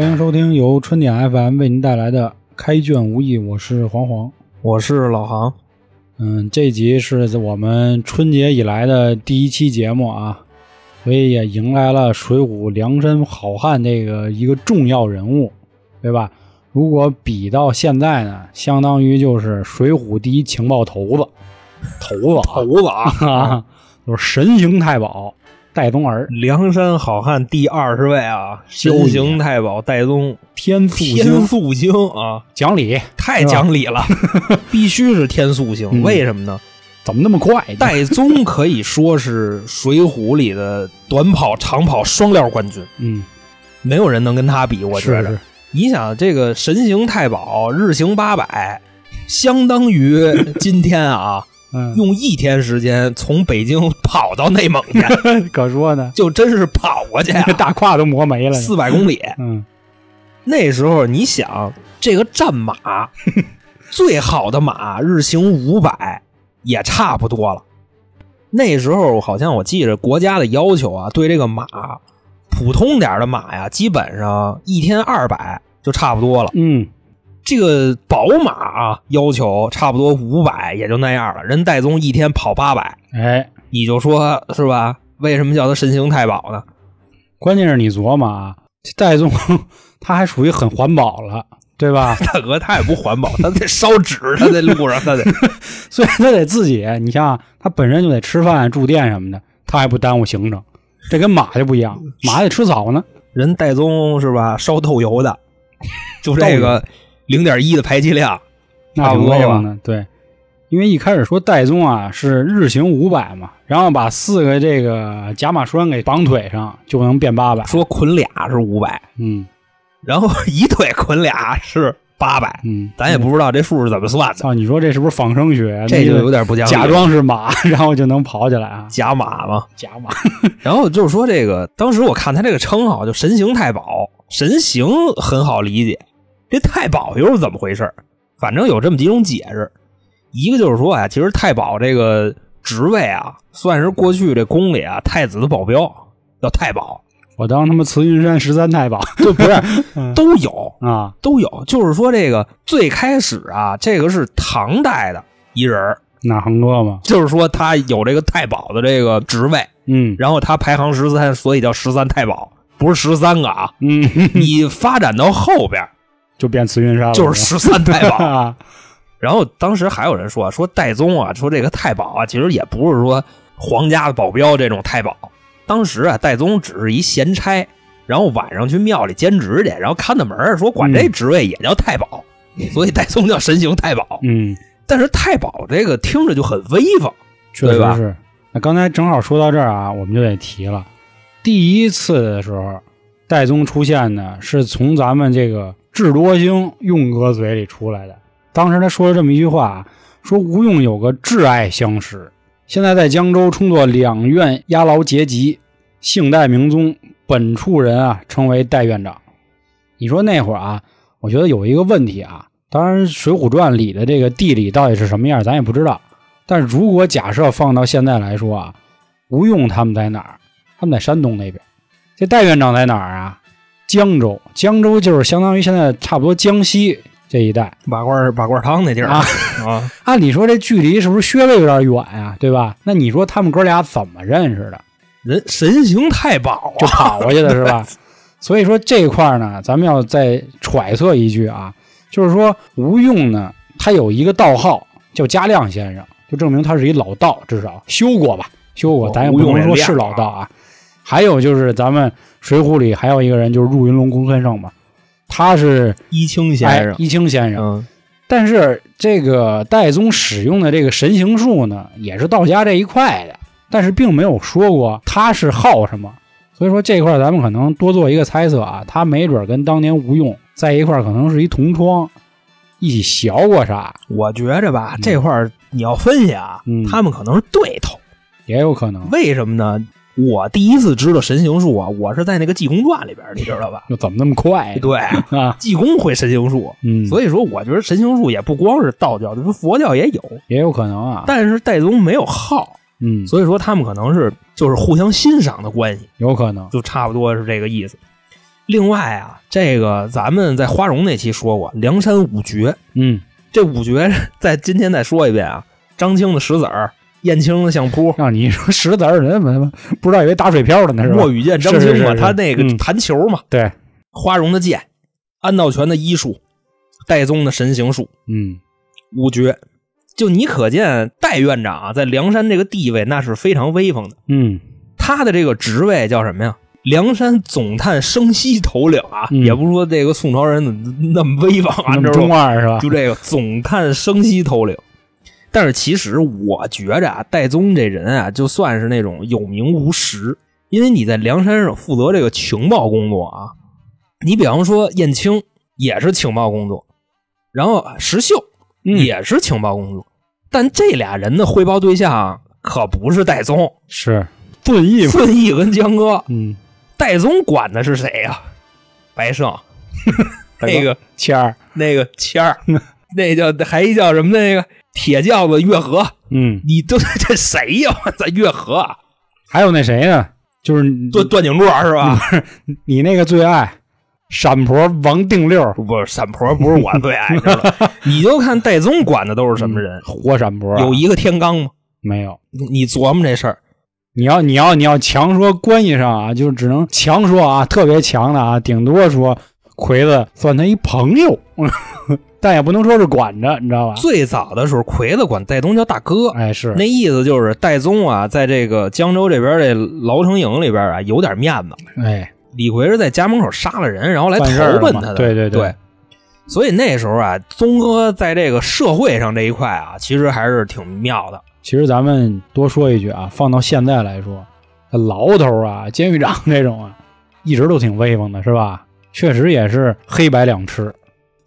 欢迎收听由春点 FM 为您带来的《开卷无益》，我是黄黄。我是老航，嗯，这集是我们春节以来的第一期节目啊，所以也迎来了《水浒》梁山好汉这个一个重要人物，对吧？如果比到现在呢，相当于就是《水浒》第一情报头子，头子头子啊，啊，就是神行太保戴宗儿，梁山好汉第二十位啊，修行太保戴宗，天速天星速星啊，讲理，太讲理了，必须是天速星。嗯为什么呢？怎么那么快？戴宗可以说是《水浒》里的短跑、长跑双料冠军，嗯，没有人能跟他比。我觉得，是是你想这个神行太保日行八百，相当于今天啊，嗯，用一天时间从北京跑到内蒙去，可说呢，就真是跑过去、啊，大胯都磨没了。四百公里。嗯，那时候你想，这个战马 最好的马日行五百也差不多了。那时候好像我记着国家的要求啊，对这个马普通点的马呀，基本上一天二百就差不多了。嗯，这个宝马啊，要求差不多五百也就那样了。人戴宗一天跑八百，哎，你就说是吧？为什么叫他神行太保呢？关键是你琢磨啊，这戴宗 他还属于很环保了，对吧？大哥他也不环保，他得烧纸，他在路上 他得。虽然他得自己，你像他本身就得吃饭、住店什么的，他还不耽误行程。这跟马就不一样，马还得吃草呢。人戴宗是吧？烧豆油的，就这个零点一的排气量，那挺多吧对。因为一开始说戴宗啊是日行五百嘛，然后把四个这个甲马栓给绑腿上，就能变八百。说捆俩是五百，嗯然后一腿捆俩是八百，嗯，咱也不知道这数是怎么算的，操，你说这是不是仿生学？这就有点不讲理。假装是马，然后就能跑起来啊？假马嘛。假马，然后就是说这个，当时我看他这个称号就神行太保，神行很好理解，这太保又是怎么回事？反正有这么几种解释，一个就是说啊，其实太保这个职位啊，算是过去这宫里啊太子的保镖，叫太保，我当他妈慈云山十三太保就不是 嗯都有啊！都有。就是说这个最开始啊，这个是唐代的一人儿那恒哥嘛，就是说他有这个太保的这个职位，嗯然后他排行十三，所以叫十三太保，不是十三个啊。嗯，你发展到后边就变慈云山了，就是十三太保。啊，然后当时还有人说说戴宗啊，说这个太保啊，其实也不是说皇家的保镖这种太保。当时啊，戴宗只是一闲差，然后晚上去庙里兼职去，然后看的门儿说管这职位也叫太保，所以戴宗叫神行太保。嗯，但是太保这个听着就很威风，确对吧实是。那刚才正好说到这儿啊，我们就得提了，第一次的时候，戴宗出现呢，是从咱们这个智多星用哥嘴里出来的。当时他说了这么一句话，说吴用有个挚爱相识，现在在江州充作两院押牢节级，姓戴名宗，本处人啊，称为戴院长。你说那会儿啊，我觉得有一个问题啊，当然《水浒传》里的这个地理到底是什么样，咱也不知道。但如果假设放到现在来说啊，吴用他们在哪儿？他们在山东那边。这戴院长在哪儿啊？江州，江州就是相当于现在差不多江西这一带。拔罐拔罐汤那地儿啊啊，按理说这距离是不是稍微有点远呀、对吧？那你说他们哥俩怎么认识的？人神行太保就啊，跑过去的是吧？所以说这块儿呢，咱们要再揣测一句啊，就是说吴用呢，他有一个道号叫嘉亮先生，就证明他是一老道，至少修过吧，修过，哦咱也不用能说是老道啊。还有就是咱们《水浒》里还有一个人，就是入云龙公孙胜嘛，他是一清先生，哎一清先生，嗯，但是这个戴宗使用的这个神行术呢，也是道家这一块的，但是并没有说过他是好什么。所以说这块咱们可能多做一个猜测啊，他没准跟当年吴用在一块可能是一同窗，一起学过啥，我觉着吧，嗯这块你要分析啊，嗯他们可能是对头。也有可能。为什么呢？我第一次知道神行术啊，我是在那个济公传里边，你知道吧？又怎么那么快？对，啊，济公会神行术，嗯，所以说我觉得神行术也不光是道教的，佛教也有。也有可能啊。但是戴宗没有号，嗯，所以说他们可能是就是互相欣赏的关系，有可能。就差不多是这个意思。另外啊，这个咱们在花荣那期说过，梁山五绝，嗯，这五绝在今天再说一遍啊，张青的石子儿，燕青的相扑，让你说石子儿人怎么不知道以为打水漂的呢？是吧？莫雨剑张青嘛，是是是他那个嗯弹球嘛，对，花荣的剑，安道全的医术，戴宗的神行术，嗯五绝。就你可见戴院长啊，在梁山这个地位那是非常威风的。嗯他的这个职位叫什么呀？梁山总探生息头领啊，嗯也不是说这个宋朝人怎么那么威风啊？中二是吧？就这个总探生息头领。但是其实我觉着啊，戴宗这人啊，就算是那种有名无实，因为你在梁山上负责这个情报工作啊。你比方说燕青也是情报工作，然后石秀嗯。也是情报工作，但这俩人的汇报对象可不是戴宗，是。遵义。嘛？孙毅跟江哥。嗯，戴宗管的是谁呀、白胜，那个谦儿，那个谦儿，那叫还一叫什么那个铁轿子月河，嗯，你都 这谁呀？我操，月河啊还有那谁呢？就是段段景柱是吧？你那个最爱闪婆王定六，不是闪婆，不是我最爱 你就看戴宗管的都是什么人？活山坡啊有一个天罡吗？没有？你你琢磨这事儿，你要你要你要强说关系上啊，就只能强说啊，特别强的啊，顶多说魁子算他一朋友，但也不能说是管着，你知道吧？最早的时候，魁子管戴宗叫大哥，哎，是那意思就是戴宗啊，在这个江州这边这牢城营里边啊，有点面子。哎，李逵是在家门口杀了人，然后来投奔他的。对对对对所以那时候啊，宗哥在这个社会上这一块啊，其实还是挺妙的。其实咱们多说一句啊，放到现在来说，牢头啊、监狱长 这种啊，一直都挺威风的，是吧？确实也是黑白两吃。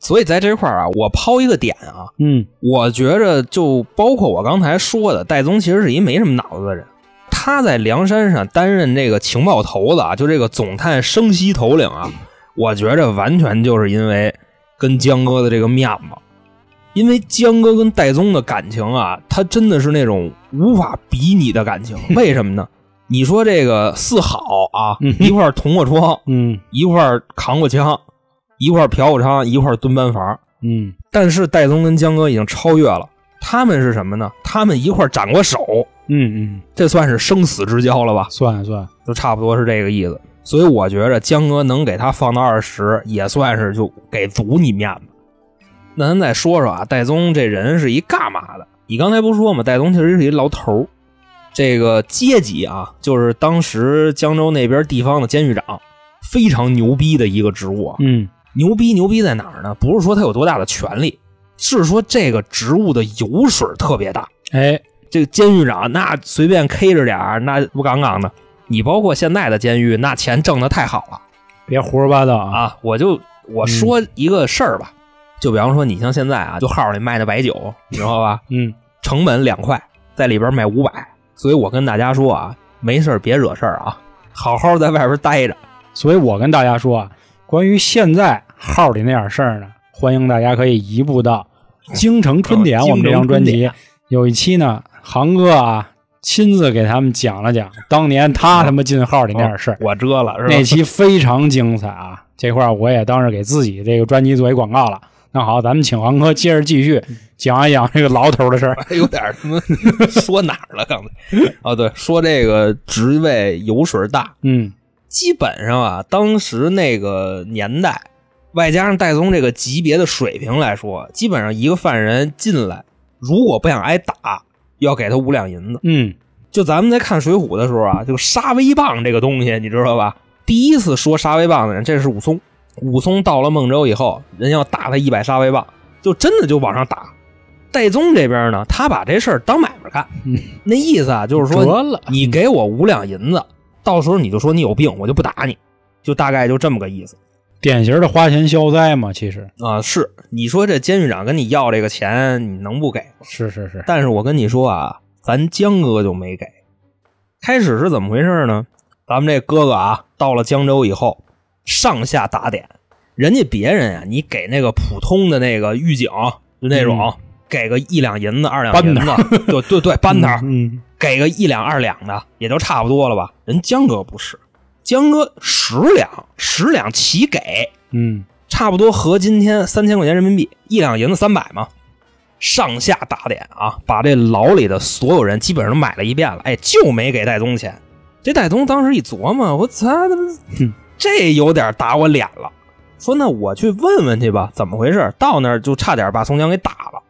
所以在这块儿啊，我抛一个点啊，嗯我觉着就包括我刚才说的，戴宗其实是一没什么脑子的人。他在梁山上担任这个情报头子啊，就这个总探生息头领啊，我觉着完全就是因为跟江哥的这个面子，因为江哥跟戴宗的感情啊，他真的是那种无法比拟的感情。为什么呢？你说这个四好啊，嗯一块儿捅过窗，嗯一块儿扛过枪，一块儿嫖过娼，一块蹲班房。嗯但是戴宗跟江哥已经超越了，他们是什么呢？他们一块斩过手，嗯嗯，这算是生死之交了吧？算算，就差不多是这个意思。所以我觉着江哥能给他放到二十，也算是就给足你面子。那咱再说说啊，戴宗这人是一干嘛的？你刚才不说吗？戴宗其实是一牢头儿，这个阶级啊，就是当时江州那边地方的监狱长，非常牛逼的一个职务啊。嗯牛逼牛逼在哪儿呢？不是说他有多大的权力，是说这个职务的油水特别大。哎，这个监狱长那随便 K 着点儿，那不杠杠的。你包括现在的监狱，那钱挣的太好了别胡说八道啊！啊！我就我说一个事儿吧，就比方说你像现在啊，就号里卖的白酒，你知道吧？嗯成本两块，在里边卖五百，所以我跟大家说啊，没事儿别惹事儿啊，好好在外边待着。所以我跟大家说啊，关于现在号里那点事儿呢，欢迎大家可以移步到《京城春典》哦我们这张专辑有一期呢，航哥啊亲自给他们讲了讲当年他他妈进号里那点事儿，我遮了是吧？那期非常精彩啊！这块儿我也当是给自己这个专辑做一广告了。那好，咱们请航哥接着继续讲一讲这个牢头的事儿。有点儿他妈说哪儿了？刚才哦，对，说这个职位油水大，嗯基本上啊，当时那个年代，外加上戴宗这个级别的水平来说，基本上一个犯人进来，如果不想挨打，要给他五两银子。嗯就咱们在看《水浒》的时候啊，就杀威棒这个东西，你知道吧？第一次说杀威棒的人，这是武松。武松到了孟州以后，人要打他一百杀威棒，就真的就往上打。戴宗这边呢，他把这事儿当买卖干，嗯那意思啊，就是说得了，你给我五两银子，到时候你就说你有病，我就不打你，就大概就这么个意思典型的花钱消灾嘛，其实啊。是你说这监狱长跟你要这个钱，你能不给吗？是是是，但是我跟你说啊，咱江哥就没给。开始是怎么回事呢？咱们这哥哥啊，到了江州以后，上下打点，人家别人啊，你给那个普通的那个狱警，就那种、给个一两银子、二两银子，对对对，搬他、嗯给个一两二两的，也就差不多了吧。人江哥不是，江哥十两，十两齐给，嗯差不多合今天三千块钱人民币，一两银子三百嘛。上下打点啊，把这牢里的所有人基本上都买了一遍了，哎，就没给戴宗钱。这戴宗当时一琢磨，我操，哼这有点打我脸了。说那我去问问去吧，怎么回事？到那儿就差点把宋江给打了，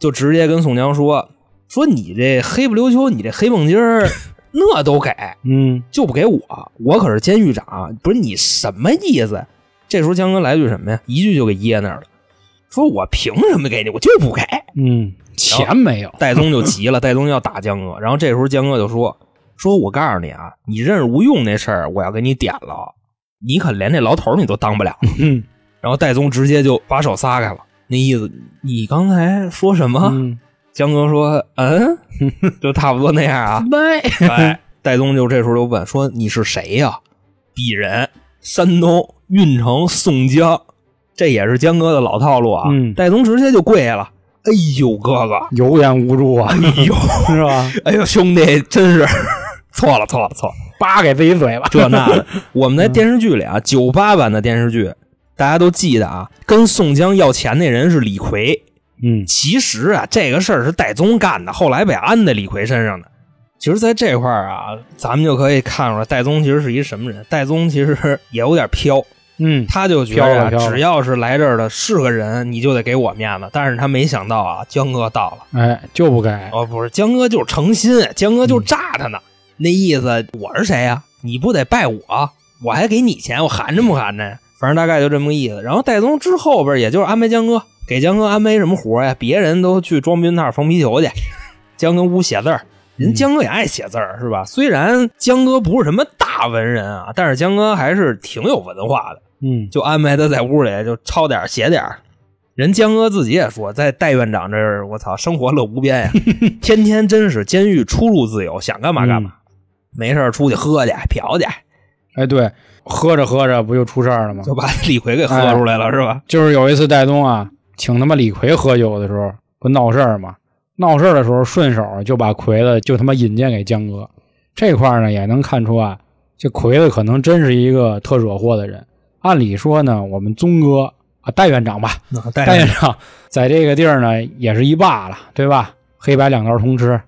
就直接跟宋江说说你这黑不溜秋，你这黑蹦筋儿 那都给，嗯就不给我，我可是监狱长，不是你什么意思？这时候江哥来句什么呀？一句就给噎那儿了，说我凭什么给你？我就不给。嗯，钱没有，戴宗就急了，戴宗要打江哥，然后这时候江哥就说：“说我告诉你啊，你认识吴用那事儿，我要给你点了，你可连那牢头你都当不了。嗯”然后戴宗直接就把手撒开了，那意思你刚才说什么？嗯，江哥说：“嗯，就差不多那样啊。”拜拜，戴宗就这时候就问说：“你是谁呀、鄙人，山东运城宋江，这也是江哥的老套路啊。嗯戴宗直接就跪下了。哎呦，哥哥，有眼无珠啊，哎呦，是吧？哎呦，兄弟，真是错了，错了，错了，扒给自己嘴巴，这那的。我们在电视剧里啊，九八版的电视剧，大家都记得啊，跟宋江要钱那人是李逵。嗯其实啊，这个事儿是戴宗干的，后来被安在李逵身上的。其实，在这块儿啊，咱们就可以看出来，戴宗其实是一什么人。戴宗其实也有点飘，嗯，他就觉得只要是来这儿的是个人，你就得给我面子。但是他没想到啊，江哥到了。哎，就不给，哦，不是，江哥就是诚心，江哥嗯就炸他呢。那意思，我是谁呀、你不得拜我，我还给你钱，我含着不含着呀？反正大概就这么个意思。然后戴宗之后边，也就是安排江哥，给江哥安排什么活呀？别人都去装避孕套、缝皮球去，江哥屋写字儿。人嗯江哥也爱写字儿，是吧？虽然江哥不是什么大文人啊，但是江哥还是挺有文化的。嗯就安排他在屋里就抄点儿写点儿。人江哥自己也说，在戴院长这儿，我操，生活乐无边呀，天天真是监狱出入自由，想干嘛干嘛，没事儿出去喝去嫖去，哎，对，喝着喝着不就出事儿了吗？就把李逵给喝出来了，是吧？就是有一次戴宗啊，请他妈李逵喝酒的时候，不闹事儿吗？闹事儿的时候，顺手就把魁子就他妈引荐给江哥。这块儿呢，也能看出啊，这魁子可能真是一个特惹祸的人。按理说呢，我们宗哥啊，戴院长吧，戴戴院长在这个地儿呢，也是一霸了，对吧？黑白两道通吃。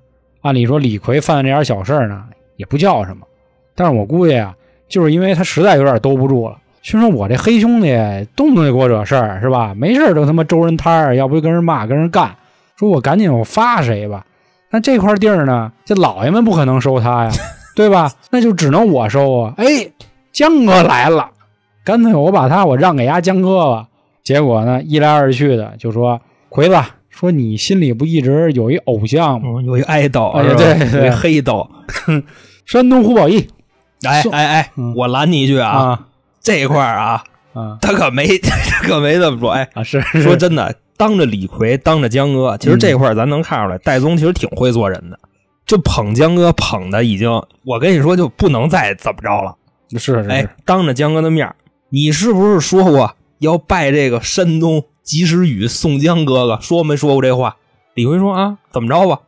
按理说，李逵犯的这点小事儿呢，也不叫什么。但是我估计啊，就是因为他实在有点兜不住了。心说，我这黑兄弟动不动就给我惹事儿，是吧？没事儿就他妈周人摊儿，要不就跟人骂，跟人干。说我赶紧我发谁吧。那这块地儿呢，这老爷们不可能收他呀，对吧？那就只能我收啊。哎，江哥来了，干脆我把他我让给丫江哥吧。结果呢，一来二去的就说魁子，说你心里不一直有一偶像吗？嗯有一爱豆，哎是吧对对有一黑豆。山东胡宝义送哎哎哎嗯，我拦你一句啊，啊这一块儿啊，啊他可没 他可没这么说。哎，啊！是说真的，当着李逵，当着江哥，其实这块儿咱能看出来，戴宗其实挺会做人的。就捧江哥捧的已经，我跟你说就不能再怎么着了。是是是，哎，当着江哥的面，你是不是说过要拜这个山东及时雨宋江哥哥？说没说过这话？李逵说啊，怎么着吧？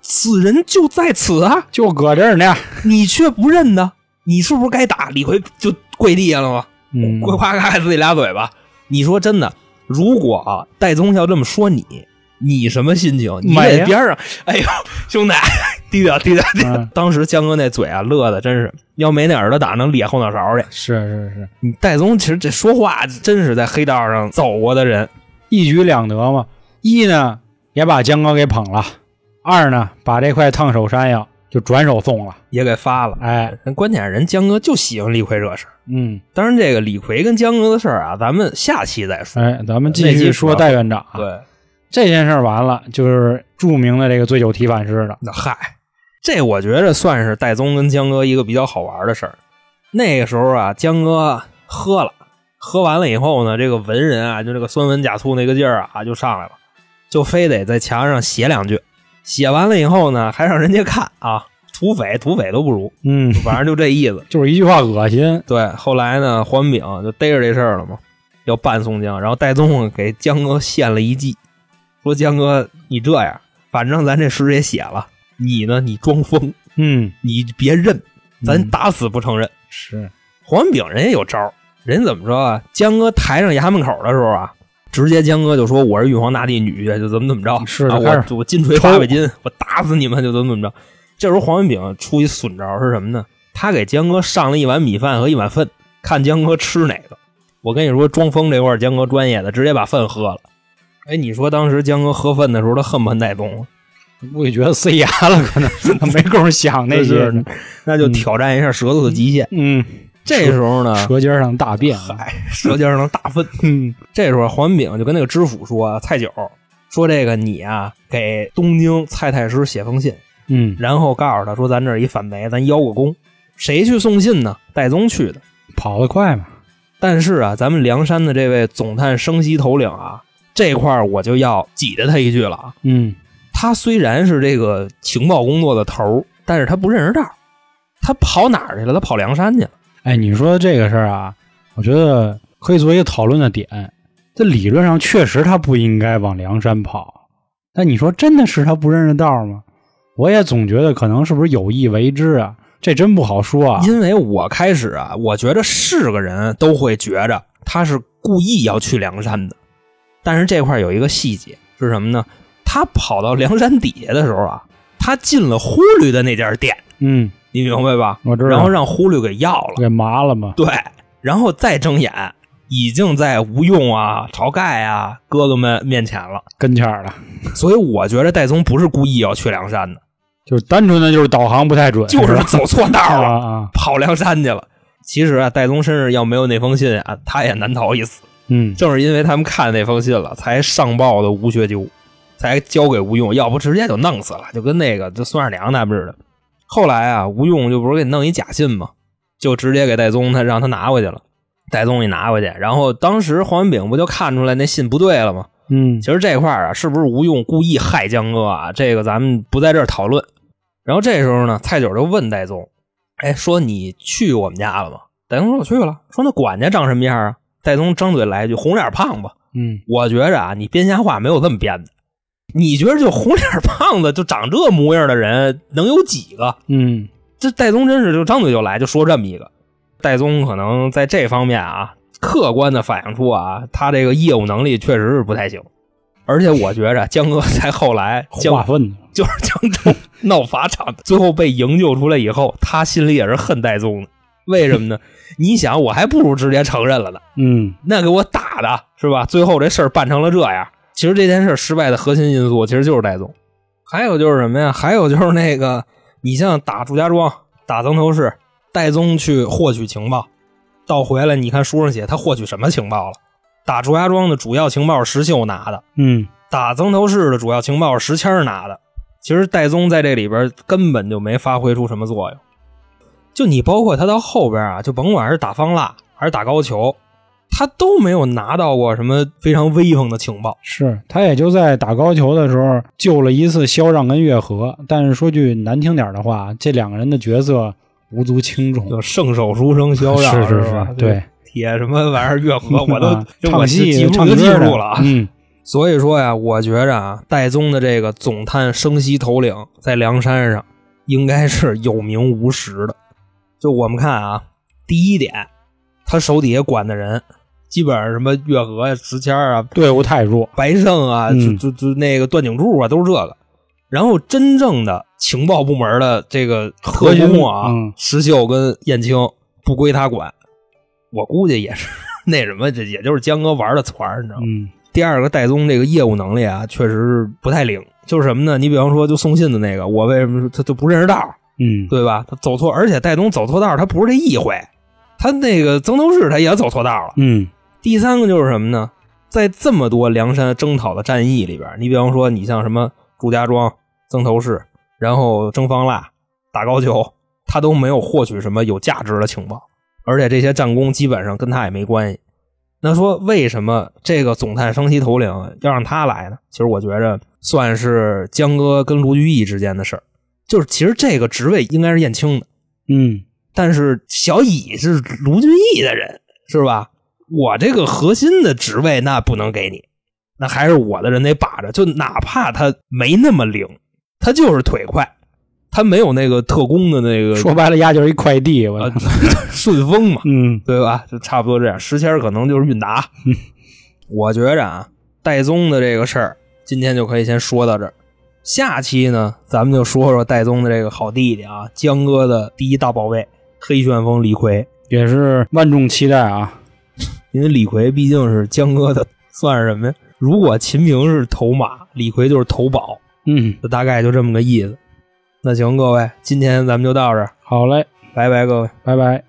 此人就在此啊，就搁这儿呢。你却不认呢？你是不是该打？李逵就跪地下了吗？嗯，呱呱开自己俩嘴巴。你说真的，如果啊，戴宗要这么说你，你什么心情？你在边上，哎呦，兄弟，低调低调低调。嗯当时江哥那嘴啊，乐的真是，要没那耳朵打能咧后脑勺去。是是是，你戴宗其实这说话真是在黑道上走过的人，一举两得嘛。一呢也把江哥给捧了，二呢把这块烫手山药就转手送了。也给发了。哎，人关键人江哥就喜欢李逵这事儿。嗯，当然，这个李逵跟江哥的事儿啊，咱们下期再说。哎，咱们继续说戴院长啊。对，这件事儿完了，就是著名的这个醉酒提反诗了。那嗨，这我觉着算是戴宗跟江哥一个比较好玩的事儿。那个时候啊，江哥喝了，喝完了以后呢，这个文人啊，就这个酸文假醋那个劲儿啊，就上来了，就非得在墙上写两句。写完了以后呢，还让人家看啊，土匪土匪都不如，嗯，反正就这意思。就是一句话恶心。对，后来呢，黄炳就逮着这事儿了嘛，要办宋江，然后戴宗给江哥献了一计，说江哥你这样，反正咱这诗也写了，你呢你装疯，嗯，你别认，咱嗯打死不承认。是黄文炳人也有招儿，人怎么说啊？江哥抬上衙门口的时候啊，直接江哥就说我是玉皇大帝女婿，就怎么怎么着，啊、是我我金锤八百斤，我打死你们，就怎么怎么着。这时候黄文炳出一损招是什么呢？他给江哥上了一碗米饭和一碗粪，看江哥吃哪个。我跟你说，装疯这块儿江哥专业的，直接把粪喝了。哎，你说当时江哥喝粪的时候，他恨不恨戴宗？估计觉得塞牙了，可能他没工夫想那些 呢。那就挑战一下舌头的极限。嗯，这时候呢，舌尖上大便，嗨，舌尖上大粪。嗯，这时候黄文炳就跟那个知府说：“蔡九，说这个你啊，给东京蔡太师写封信，嗯，然后告诉他说，咱这儿一反贼，咱邀个功。谁去送信呢？戴宗去的，跑得快嘛。但是啊，咱们梁山的这位总探生息头领啊，这块儿我就要挤着他一句了啊。嗯，他虽然是这个情报工作的头儿，但是他不认识道儿，他跑哪儿去了？他跑梁山去了。哎，你说这个事儿啊，我觉得可以作为一个讨论的点。这理论上确实他不应该往梁山跑，但你说真的是他不认识道吗？我也总觉得可能是不是有意为之啊？这真不好说啊。因为我开始啊，我觉得是个人都会觉着他是故意要去梁山的，但是这块有一个细节是什么呢？他跑到梁山底下的时候啊，他进了呼律的那家店，嗯，你明白吧？我知道。然后让忽略给要了，给麻了嘛。对，然后再睁眼，已经在吴用啊、晁盖啊哥哥们面前了，跟前了，所以我觉得戴宗不是故意要去梁山的，就是单纯的就是导航不太准，就是走错道了，啊啊，跑梁山去了。其实啊，戴宗身上要没有那封信啊，他也难逃一死。嗯，正是因为他们看那封信了，才上报的吴学究，才交给吴用，要不直接就弄死了，就跟那个就孙二娘他们似的。后来啊，吴用就不是给弄一假信吗？就直接给戴宗他让他拿回去了。戴宗一拿回去，然后当时黄文炳不就看出来那信不对了吗？嗯，其实这块儿啊，是不是吴用故意害江哥啊？这个咱们不在这儿讨论。然后这时候呢，蔡九就问戴宗：“哎，说你去我们家了吗？”戴宗说：“我去了。”说那管家长什么样啊？戴宗张嘴来一句：“红脸胖子。”嗯，我觉着啊，你编瞎话没有这么编的。你觉得就红脸胖子就长这模样的人能有几个？嗯，这戴宗真是就张嘴就来，就说这么一个。戴宗可能在这方面啊，客观的反映出啊，他这个业务能力确实是不太行。而且我觉着江哥在后来 江化粪 就是江州 闹法场，最后被营救出来以后，他心里也是恨戴宗的。为什么呢？你想，我还不如直接承认了呢。嗯，那给我打的是吧？最后这事儿办成了这样。其实这件事失败的核心因素其实就是戴宗。还有就是什么呀？还有就是那个，你像打祝家庄、打曾头市，戴宗去获取情报，到回来你看书上写他获取什么情报了？打祝家庄的主要情报是石秀拿的，嗯，打曾头市的主要情报是石谦拿的。其实戴宗在这里边根本就没发挥出什么作用。就你包括他到后边啊，就甭管是打方腊还是打高俅，他都没有拿到过什么非常威风的情报。是他也就在打高俅的时候救了一次萧让跟月和，但是说句难听点的话，这两个人的角色无足轻重。就圣手书生萧让是是是，对，铁什么玩意儿月和，我都唱戏记不住就记唱歌的不住了啊。嗯所以说呀，我觉着啊，戴宗的这个总探生息头领在梁山上应该是有名无实的。就我们看啊，第一点，他手底下管的人，基本上什么月河呀、石谦啊、队伍太弱。白胜啊，嗯就就就那个段景柱啊，都是这个。然后真正的情报部门的这个特工啊，嗯石秀跟燕青不归他管，我估计也是那什么，这也就是江哥玩的团，你知道吗？嗯第二个，戴宗这个业务能力啊，确实不太灵。就是什么呢？你比方说，就送信的那个，我为什么他就不认识道，嗯，对吧？他走错，而且戴宗走错道，他不是这一回，他那个曾头市他也走错道了。嗯第三个就是什么呢？在这么多梁山征讨的战役里边，你比方说，你像什么祝家庄、曾头市，然后征方腊、打高俅，他都没有获取什么有价值的情报，而且这些战功基本上跟他也没关系。那说为什么这个总探生息头领要让他来呢？其实我觉着算是江哥跟卢俊义之间的事儿，就是其实这个职位应该是燕青的，嗯但是小乙是卢俊义的人，是吧？我这个核心的职位那不能给你，那还是我的人得把着，就哪怕他没那么灵，他就是腿快，他没有那个特工的那个说白了，压就是一快递，我操，顺丰嘛，嗯，对吧？就差不多这样。石谦可能就是韵达。我觉着啊，戴宗的这个事儿，今天就可以先说到这儿。下期呢，咱们就说说戴宗的这个好弟弟啊，江哥的第一大宝贝黑旋风李逵，也是万众期待啊。因为李逵毕竟是江哥的，算是什么呀？如果秦明是头马，李逵就是头宝，嗯，就大概就这么个意思。那行，各位，今天咱们就到这儿，好嘞，拜拜，各位。拜拜。